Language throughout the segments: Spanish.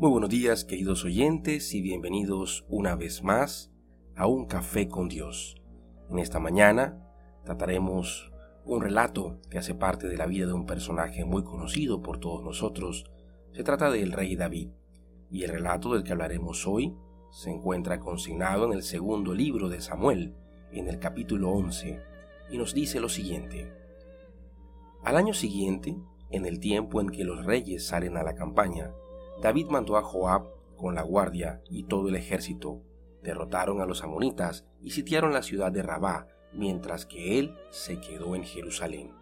Muy buenos días queridos oyentes y bienvenidos una vez más a Un Café con Dios. En esta mañana trataremos un relato que hace parte de la vida de un personaje muy conocido por todos nosotros. Se trata del rey David y el relato del que hablaremos hoy se encuentra consignado en el segundo libro de Samuel, en el capítulo 11, y nos dice lo siguiente. Al año siguiente, en el tiempo en que los reyes salen a la campaña, David mandó a Joab con la guardia y todo el ejército. Derrotaron a los amonitas y sitiaron la ciudad de Rabá, mientras que él se quedó en Jerusalén.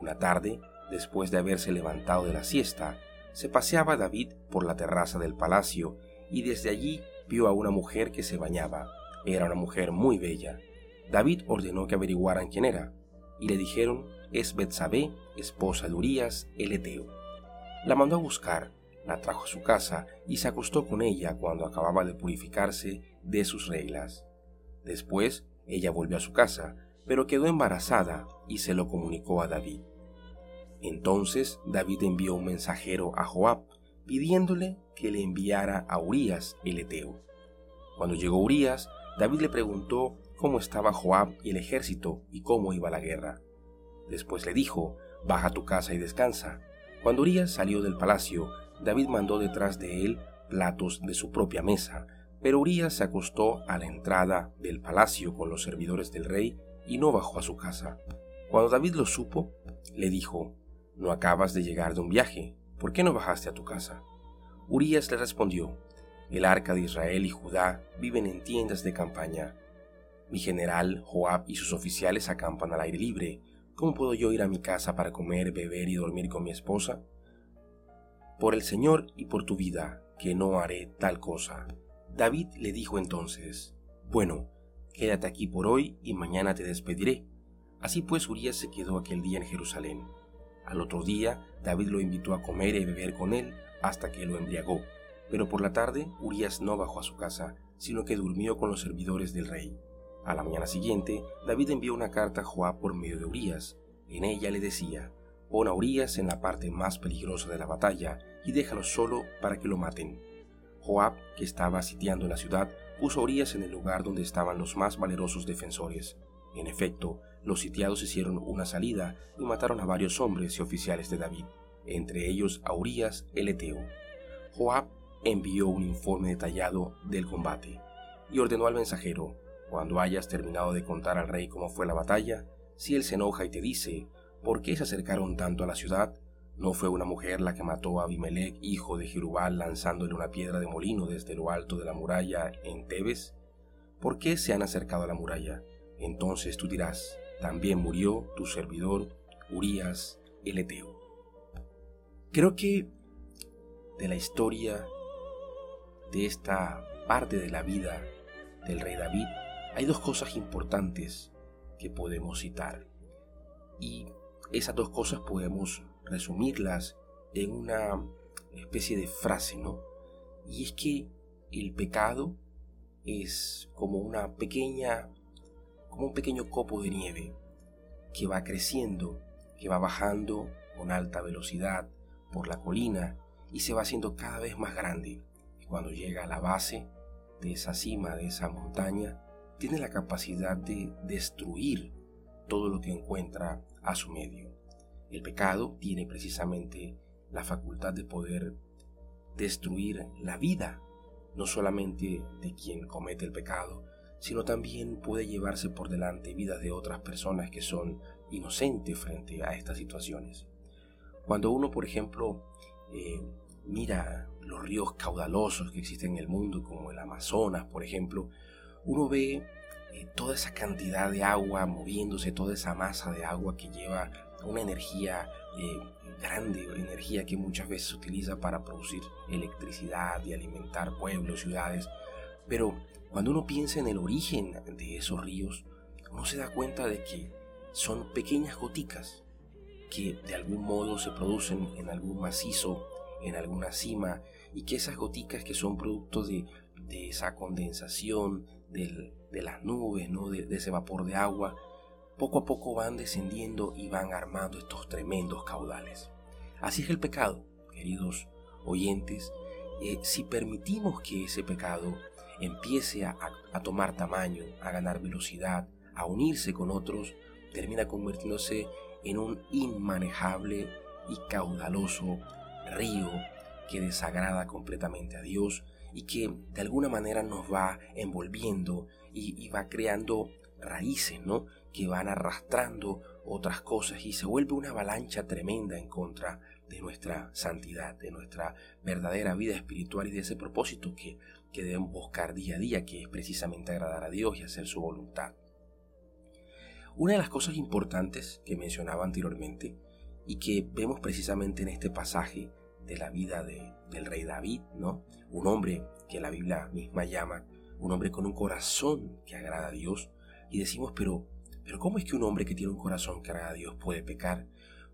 Una tarde, después de haberse levantado de la siesta, se paseaba David por la terraza del palacio y desde allí vio a una mujer que se bañaba. Era una mujer muy bella. David ordenó que averiguaran quién era, y le dijeron, es Betsabé, esposa de Urías, el Eteo. La mandó a buscar la trajo a su casa y se acostó con ella cuando acababa de purificarse de sus reglas. Después, ella volvió a su casa, pero quedó embarazada y se lo comunicó a David. Entonces David envió un mensajero a Joab pidiéndole que le enviara a Urías el Eteo. Cuando llegó Urías, David le preguntó cómo estaba Joab y el ejército y cómo iba la guerra. Después le dijo, baja a tu casa y descansa. Cuando Urías salió del palacio, David mandó detrás de él platos de su propia mesa, pero Urías se acostó a la entrada del palacio con los servidores del rey y no bajó a su casa. Cuando David lo supo, le dijo, ¿no acabas de llegar de un viaje? ¿Por qué no bajaste a tu casa? Urías le respondió, el arca de Israel y Judá viven en tiendas de campaña. Mi general Joab y sus oficiales acampan al aire libre. ¿Cómo puedo yo ir a mi casa para comer, beber y dormir con mi esposa? por el Señor y por tu vida, que no haré tal cosa. David le dijo entonces, Bueno, quédate aquí por hoy y mañana te despediré. Así pues Urias se quedó aquel día en Jerusalén. Al otro día, David lo invitó a comer y beber con él hasta que lo embriagó. Pero por la tarde, Urias no bajó a su casa, sino que durmió con los servidores del rey. A la mañana siguiente, David envió una carta a Joab por medio de Urias. En ella le decía, Pon a Urias en la parte más peligrosa de la batalla y déjalo solo para que lo maten. Joab, que estaba sitiando la ciudad, puso a Urias en el lugar donde estaban los más valerosos defensores. En efecto, los sitiados hicieron una salida y mataron a varios hombres y oficiales de David, entre ellos a Urias el Eteo. Joab envió un informe detallado del combate y ordenó al mensajero, cuando hayas terminado de contar al rey cómo fue la batalla, si él se enoja y te dice, ¿Por qué se acercaron tanto a la ciudad? ¿No fue una mujer la que mató a Abimelech, hijo de Jerubal, lanzándole una piedra de molino desde lo alto de la muralla en Tebes? ¿Por qué se han acercado a la muralla? Entonces tú dirás, también murió tu servidor Urías el Eteo. Creo que de la historia de esta parte de la vida del rey David hay dos cosas importantes que podemos citar. Y esas dos cosas podemos resumirlas en una especie de frase, ¿no? Y es que el pecado es como una pequeña, como un pequeño copo de nieve que va creciendo, que va bajando con alta velocidad por la colina y se va haciendo cada vez más grande. Y cuando llega a la base de esa cima, de esa montaña, tiene la capacidad de destruir todo lo que encuentra a su medio. El pecado tiene precisamente la facultad de poder destruir la vida, no solamente de quien comete el pecado, sino también puede llevarse por delante vidas de otras personas que son inocentes frente a estas situaciones. Cuando uno, por ejemplo, eh, mira los ríos caudalosos que existen en el mundo, como el Amazonas, por ejemplo, uno ve eh, toda esa cantidad de agua moviéndose, toda esa masa de agua que lleva una energía eh, grande, energía que muchas veces se utiliza para producir electricidad y alimentar pueblos, ciudades. Pero cuando uno piensa en el origen de esos ríos, uno se da cuenta de que son pequeñas goticas que de algún modo se producen en algún macizo, en alguna cima, y que esas goticas que son producto de, esa condensación, de las nubes, ¿no? de, ese vapor de agua, poco a poco van descendiendo y van armando estos tremendos caudales. Así es el pecado, queridos oyentes, eh, si permitimos que ese pecado empiece a, a tomar tamaño, a ganar velocidad, a unirse con otros, termina convirtiéndose en un inmanejable y caudaloso río que desagrada completamente a Dios y que de alguna manera nos va envolviendo y, va creando raíces, ¿no? Que van arrastrando otras cosas y se vuelve una avalancha tremenda en contra de nuestra santidad, de nuestra verdadera vida espiritual y de ese propósito que, que debemos buscar día a día, que es precisamente agradar a Dios y hacer su voluntad. Una de las cosas importantes que mencionaba anteriormente y que vemos precisamente en este pasaje de la vida del rey David, ¿no? Un hombre que la Biblia misma llama un hombre con un corazón que agrada a Dios. Y decimos, pero, pero ¿cómo es que un hombre que tiene un corazón que agrada a Dios puede pecar?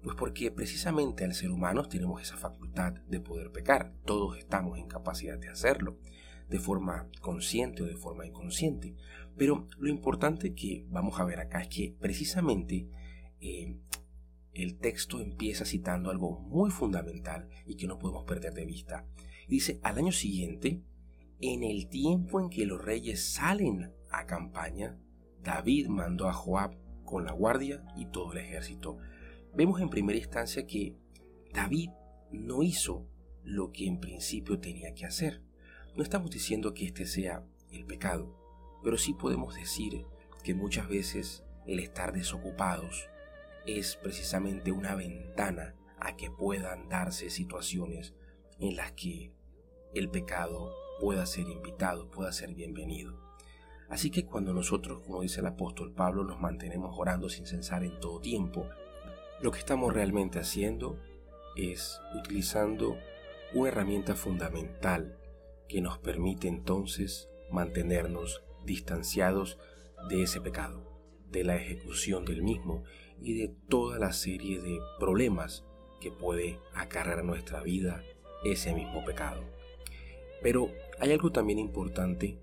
Pues porque precisamente al ser humano tenemos esa facultad de poder pecar. Todos estamos en capacidad de hacerlo, de forma consciente o de forma inconsciente. Pero lo importante que vamos a ver acá es que precisamente eh, el texto empieza citando algo muy fundamental y que no podemos perder de vista. Dice, al año siguiente, en el tiempo en que los reyes salen a campaña, David mandó a Joab con la guardia y todo el ejército. Vemos en primera instancia que David no hizo lo que en principio tenía que hacer. No estamos diciendo que este sea el pecado, pero sí podemos decir que muchas veces el estar desocupados es precisamente una ventana a que puedan darse situaciones en las que el pecado pueda ser invitado, pueda ser bienvenido. Así que cuando nosotros, como dice el apóstol Pablo, nos mantenemos orando sin cesar en todo tiempo, lo que estamos realmente haciendo es utilizando una herramienta fundamental que nos permite entonces mantenernos distanciados de ese pecado, de la ejecución del mismo y de toda la serie de problemas que puede acarrear nuestra vida ese mismo pecado. Pero hay algo también importante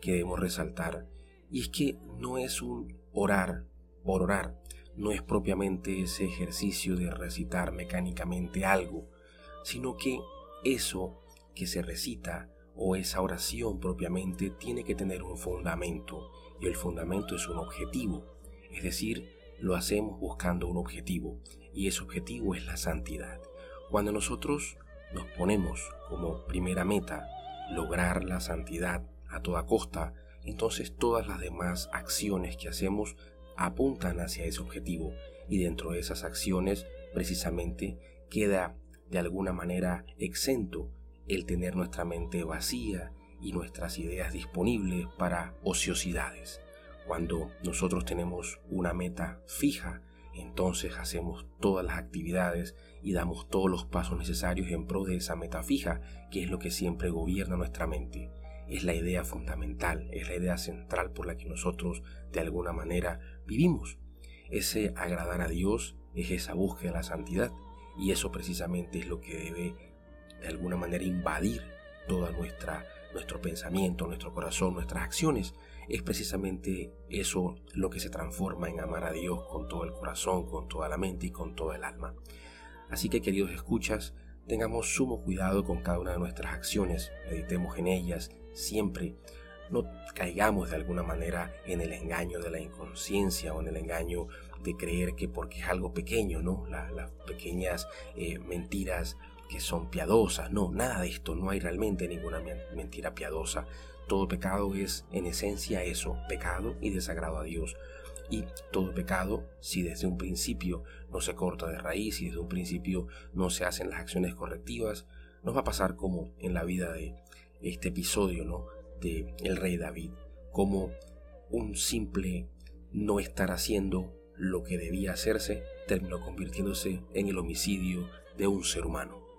que debemos resaltar y es que no es un orar por orar, no es propiamente ese ejercicio de recitar mecánicamente algo, sino que eso que se recita o esa oración propiamente tiene que tener un fundamento y el fundamento es un objetivo, es decir, lo hacemos buscando un objetivo y ese objetivo es la santidad. Cuando nosotros nos ponemos como primera meta lograr la santidad a toda costa, entonces todas las demás acciones que hacemos apuntan hacia ese objetivo y dentro de esas acciones precisamente queda de alguna manera exento el tener nuestra mente vacía y nuestras ideas disponibles para ociosidades. Cuando nosotros tenemos una meta fija, entonces hacemos todas las actividades y damos todos los pasos necesarios en pro de esa meta fija, que es lo que siempre gobierna nuestra mente. Es la idea fundamental, es la idea central por la que nosotros de alguna manera vivimos. Ese agradar a Dios es esa búsqueda de la santidad y eso precisamente es lo que debe de alguna manera invadir toda nuestra nuestro pensamiento, nuestro corazón, nuestras acciones, es precisamente eso lo que se transforma en amar a Dios con todo el corazón, con toda la mente y con toda el alma. Así que queridos escuchas, tengamos sumo cuidado con cada una de nuestras acciones, meditemos en ellas siempre, no caigamos de alguna manera en el engaño de la inconsciencia o en el engaño de creer que porque es algo pequeño, ¿no? las pequeñas eh, mentiras que son piadosas. No, nada de esto, no hay realmente ninguna mentira piadosa. Todo pecado es en esencia eso, pecado y desagrado a Dios. Y todo pecado, si desde un principio no se corta de raíz y desde un principio no se hacen las acciones correctivas, nos va a pasar como en la vida de este episodio, ¿no? De el rey David, como un simple no estar haciendo lo que debía hacerse terminó convirtiéndose en el homicidio de un ser humano.